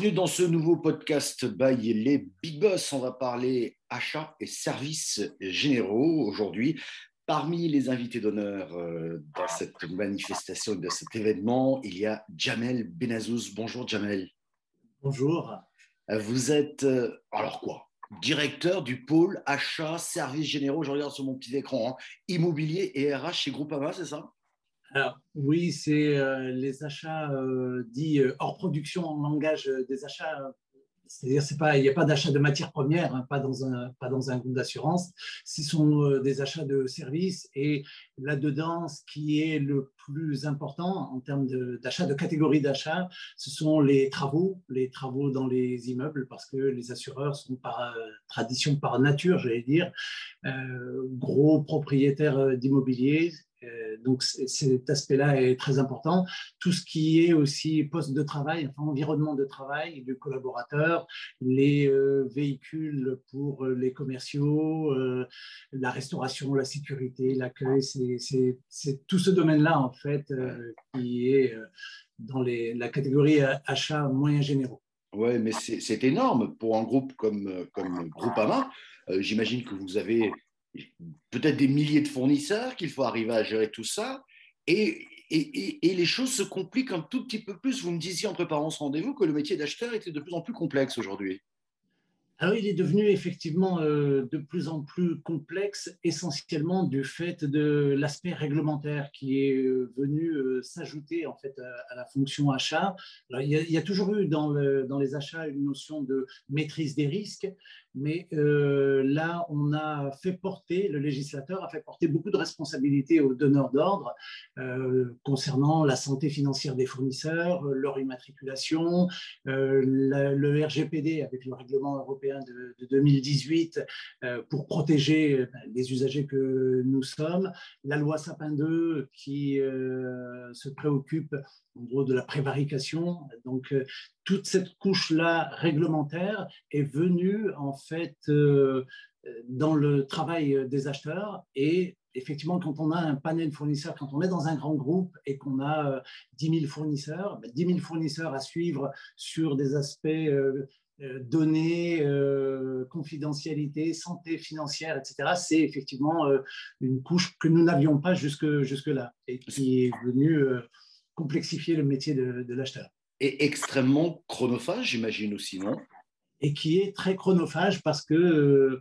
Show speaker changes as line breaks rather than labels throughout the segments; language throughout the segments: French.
Bienvenue dans ce nouveau podcast by les Big Boss. On va parler achats et services généraux aujourd'hui. Parmi les invités d'honneur euh, dans cette manifestation, de cet événement, il y a Jamel Benazouz. Bonjour Jamel.
Bonjour.
Vous êtes, euh, alors quoi Directeur du pôle achats, services généraux, je regarde sur mon petit écran, hein. immobilier et RH chez Groupama, c'est ça?
Alors, oui, c'est euh, les achats euh, dits euh, hors production en langage des achats. C'est-à-dire, il n'y a pas d'achat de matières premières, hein, pas, dans un, groupe d'assurance. Ce sont des achats de services. Et là-dedans, ce qui est le plus important en termes d'achat, de, catégorie d'achat, ce sont les travaux, les travaux dans les immeubles, parce que les assureurs sont par tradition, par nature, j'allais dire, gros propriétaires d'immobilier donc cet aspect-là est très important. Tout ce qui est aussi poste de travail, enfin, environnement de travail du collaborateur, les euh, véhicules pour euh, les commerciaux, la restauration, la sécurité, l'accueil, c'est tout ce domaine-là en fait qui est dans les, la catégorie achats moyens généraux.
Oui, mais c'est énorme pour un groupe comme, comme Groupama. J'imagine que vous avez peut-être des milliers de fournisseurs, qu'il faut arriver à gérer tout ça. Et, les choses se compliquent un tout petit peu plus. Vous me disiez en préparant ce rendez-vous que le métier d'acheteur était de plus en plus complexe aujourd'hui.
Alors, il est devenu effectivement euh, de plus en plus complexe, essentiellement du fait de l'aspect réglementaire qui est euh, venu euh, s'ajouter en fait à, la fonction achat. il, y a, toujours eu dans, les achats une notion de maîtrise des risques, mais là, on a fait porter, le législateur a fait porter beaucoup de responsabilités aux donneurs d'ordre concernant la santé financière des fournisseurs, leur immatriculation, le RGPD avec le règlement européen de, 2018 euh, pour protéger euh, les usagers que nous sommes, la loi Sapin 2 qui euh, se préoccupe de la prévarication. Donc toute cette couche-là réglementaire est venue en fait dans le travail des acheteurs et effectivement, quand on a un panel fournisseur, quand on est dans un grand groupe et qu'on a 10 000 fournisseurs, 10 ben, 000 fournisseurs à suivre sur des aspects euh, données, euh, confidentialité, santé financière, etc. C'est effectivement euh, une couche que nous n'avions pas jusque, jusque-là et qui est venue complexifier le métier de, de l'acheteur.
Et extrêmement chronophage, j'imagine aussi, non?
Et qui est très chronophage parce que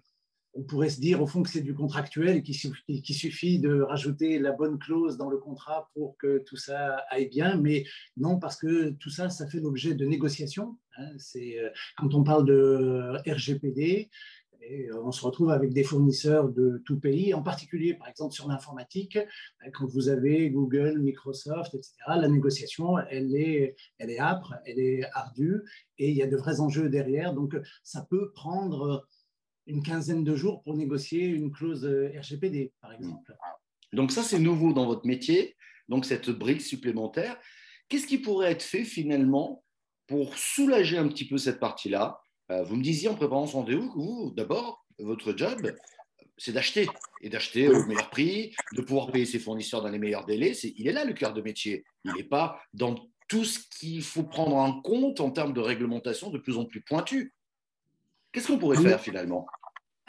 on pourrait se dire au fond que c'est du contractuel et qu'il suffit, suffit, de rajouter la bonne clause dans le contrat pour que tout ça aille bien, mais non, parce que tout ça, ça fait l'objet de négociations. Hein. c'est, euh, quand on parle de RGPD, et on se retrouve avec des fournisseurs de tout pays, en particulier par exemple sur l'informatique, quand vous avez Google, Microsoft, etc., la négociation, elle est, elle est âpre, elle est ardue, et il y a de vrais enjeux derrière, donc ça peut prendre une quinzaine de jours pour négocier une clause euh, RGPD, par exemple.
Donc ça, c'est nouveau dans votre métier, donc cette brique supplémentaire. Qu'est-ce qui pourrait être fait finalement pour soulager un petit peu cette partie-là? euh, Vous me disiez en préparant ce rendez-vous que vous, d'abord, votre job, c'est d'acheter et d'acheter au meilleur prix, de pouvoir payer ses fournisseurs dans les meilleurs délais. il est là le cœur de métier. Il n'est pas dans tout ce qu'il faut prendre en compte en termes de réglementation de plus en plus pointu. Qu'est-ce qu'on pourrait faire finalement?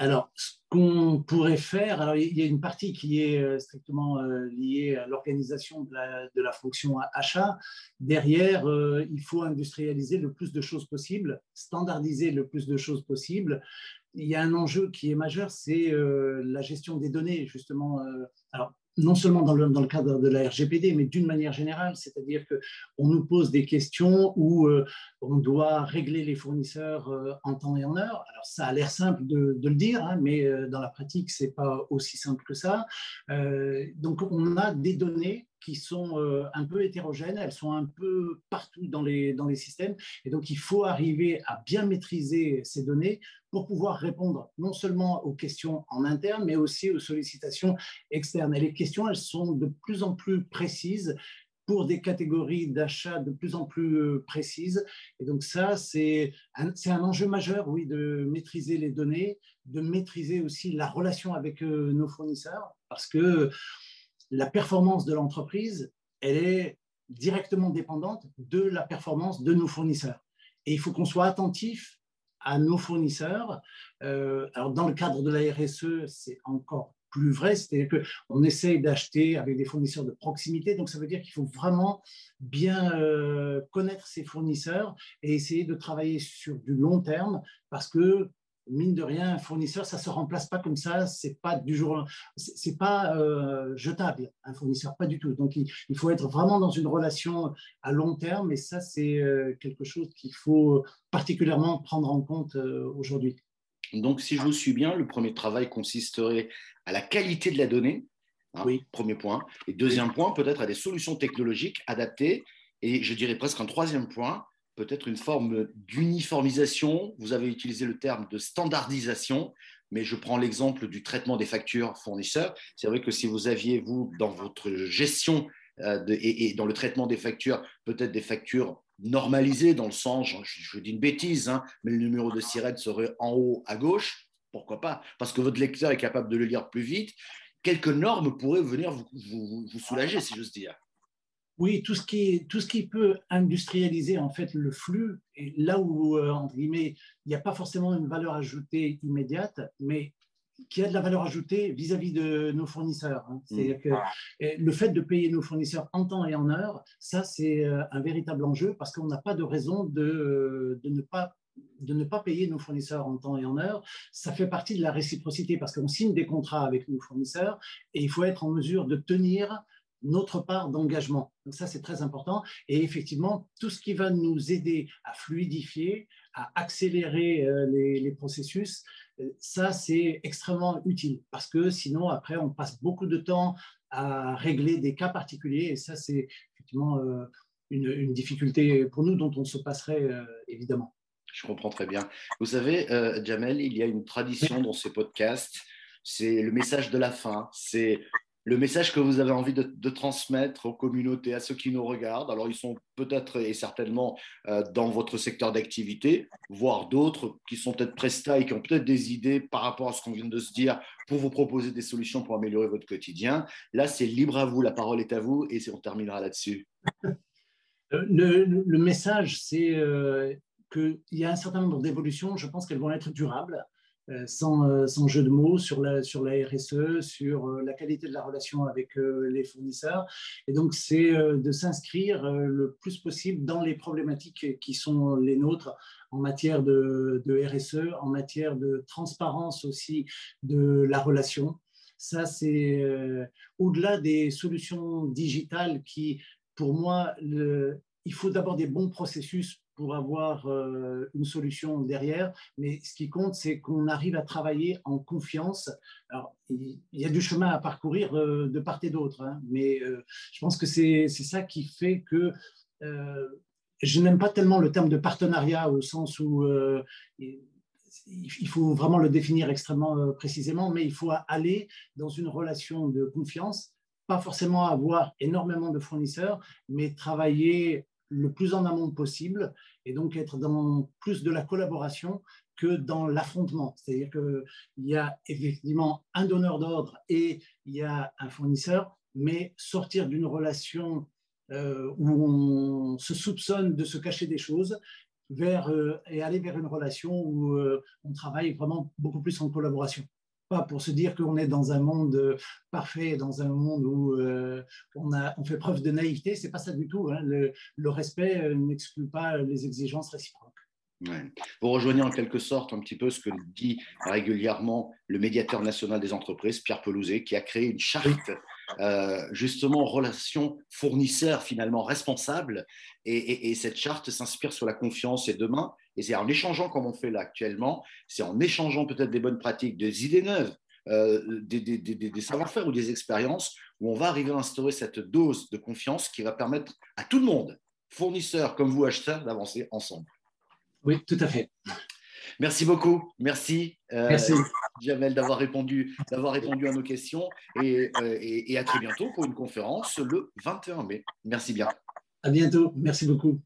Alors, ce qu'on pourrait faire, alors il y a une partie qui est euh, strictement euh, liée à l'organisation de la, fonction achat. Derrière, euh, il faut industrialiser le plus de choses possible, standardiser le plus de choses possible. Il y a un enjeu qui est majeur, c'est la gestion des données, justement. alors, non seulement dans le, cadre de la RGPD, mais d'une manière générale, c'est-à-dire qu'on nous pose des questions où euh, on doit régler les fournisseurs euh, en temps et en heure. Alors ça a l'air simple de, le dire, hein, mais euh, dans la pratique, c'est pas aussi simple que ça. donc on a des données qui sont un peu hétérogènes, elles sont un peu partout dans les, dans les systèmes, et donc il faut arriver à bien maîtriser ces données pour pouvoir répondre non seulement aux questions en interne, mais aussi aux sollicitations externes. Et les questions, elles sont de plus en plus précises pour des catégories d'achat de plus en plus euh, précises. Et donc ça, c'est un, un, enjeu majeur, oui, de maîtriser les données, de maîtriser aussi la relation avec euh, nos fournisseurs, parce que la performance de l'entreprise, elle est directement dépendante de la performance de nos fournisseurs. Et il faut qu'on soit attentif à nos fournisseurs. Euh, alors, dans le cadre de la RSE, c'est encore plus vrai, c'est-à-dire qu'on essaye d'acheter avec des fournisseurs de proximité, donc ça veut dire qu'il faut vraiment bien euh, connaître ses fournisseurs et essayer de travailler sur du long terme parce que mine de rien, un fournisseur, ça se remplace pas comme ça. C'est pas du jour, c'est pas euh, jetable un fournisseur, pas du tout. Donc il, faut être vraiment dans une relation à long terme, et ça c'est euh, quelque chose qu'il faut particulièrement prendre en compte euh, aujourd'hui.
Donc si je vous suis bien, le premier travail consisterait à la qualité de la donnée. Hein, oui. Premier point. Et deuxième point, peut-être à des solutions technologiques adaptées. Et je dirais presque un troisième point, peut-être une forme d'uniformisation. Vous avez utilisé le terme de standardisation, mais je prends l'exemple du traitement des factures fournisseurs. C'est vrai que si vous aviez, vous, dans votre gestion euh, et, dans le traitement des factures, peut-être des factures normalisées, dans le sens, je, dis une bêtise, hein, mais le numéro de sirène serait en haut à gauche, pourquoi pas? Parce que votre lecteur est capable de le lire plus vite. Quelques normes pourraient venir vous soulager, si j'ose dire.
Oui, tout ce, qui, tout ce qui peut industrialiser en fait le flux, et là où, euh, entre guillemets, il n'y a pas forcément une valeur ajoutée immédiate, mais qui a de la valeur ajoutée vis-à-vis de nos fournisseurs. Hein. C'est-à-dire que le fait de payer nos fournisseurs en temps et en heure, ça c'est euh, un véritable enjeu parce qu'on n'a pas de raison de, de, ne pas de ne pas payer nos fournisseurs en temps et en heure, ça fait partie de la réciprocité parce qu'on signe des contrats avec nos fournisseurs et il faut être en mesure de tenir notre part d'engagement. Donc ça, c'est très important. Et effectivement, tout ce qui va nous aider à fluidifier, à accélérer euh, les, processus, euh, ça, c'est extrêmement utile parce que sinon, après, on passe beaucoup de temps à régler des cas particuliers et ça, c'est effectivement euh, une, difficulté pour nous dont on se passerait évidemment.
Je comprends très bien. Vous savez, Jamel, il y a une tradition dans ces podcasts, c'est le message de la fin, c'est le message que vous avez envie de, transmettre aux communautés, à ceux qui nous regardent. Alors, ils sont peut-être et certainement euh, dans votre secteur d'activité, voire d'autres qui sont peut-être prestats et qui ont peut-être des idées par rapport à ce qu'on vient de se dire pour vous proposer des solutions pour améliorer votre quotidien. Là, c'est libre à vous, la parole est à vous et on terminera là-dessus.
Euh, le, message, c'est euh, qu'il y a un certain nombre d'évolutions, je pense qu'elles vont être durables. Euh, sans, euh, sans, jeu de mots sur la, RSE, sur euh, la qualité de la relation avec les fournisseurs. Et donc, c'est de s'inscrire le plus possible dans les problématiques qui sont les nôtres en matière de, RSE, en matière de transparence aussi de la relation. Ça, c'est au-delà des solutions digitales qui, pour moi, il faut d'abord des bons processus pour avoir euh, une solution derrière, mais ce qui compte, c'est qu'on arrive à travailler en confiance. Alors, il y a du chemin à parcourir euh, de part et d'autre, hein, mais euh, je pense que c'est ça qui fait que je n'aime pas tellement le terme de partenariat au sens où il faut vraiment le définir extrêmement précisément, mais il faut aller dans une relation de confiance pas forcément avoir énormément de fournisseurs, mais travailler le plus en amont possible et donc être dans plus de la collaboration que dans l'affrontement. C'est-à-dire qu'il y a effectivement un donneur d'ordre et il y a un fournisseur, mais sortir d'une relation euh, où on se soupçonne de se cacher des choses vers, euh, et aller vers une relation où euh, on travaille vraiment beaucoup plus en collaboration pas pour se dire qu'on est dans un monde euh, parfait, dans un monde où euh, on, a, on fait preuve de naïveté. C'est pas ça du tout. Hein. Le, le, respect euh, n'exclut pas les exigences réciproques.
Vous rejoignez en quelque sorte un petit peu ce que dit régulièrement le médiateur national des entreprises, Pierre Pelouzet, qui a créé une charte euh, justement relation fournisseur finalement responsable. Et, cette charte s'inspire sur la confiance. Et demain, et c'est en échangeant comme on fait là actuellement, c'est en échangeant peut-être des bonnes pratiques, des idées neuves, euh, des, savoir-faire ou des expériences, où on va arriver à instaurer cette dose de confiance qui va permettre à tout le monde, fournisseurs comme vous, acheteurs, d'avancer ensemble.
Oui, tout à fait.
Merci beaucoup. Merci, euh, Jamel, d'avoir répondu, d'avoir répondu à nos questions et, euh, et, et à très bientôt pour une conférence le 21 mai. Merci bien.
À bientôt. Merci beaucoup.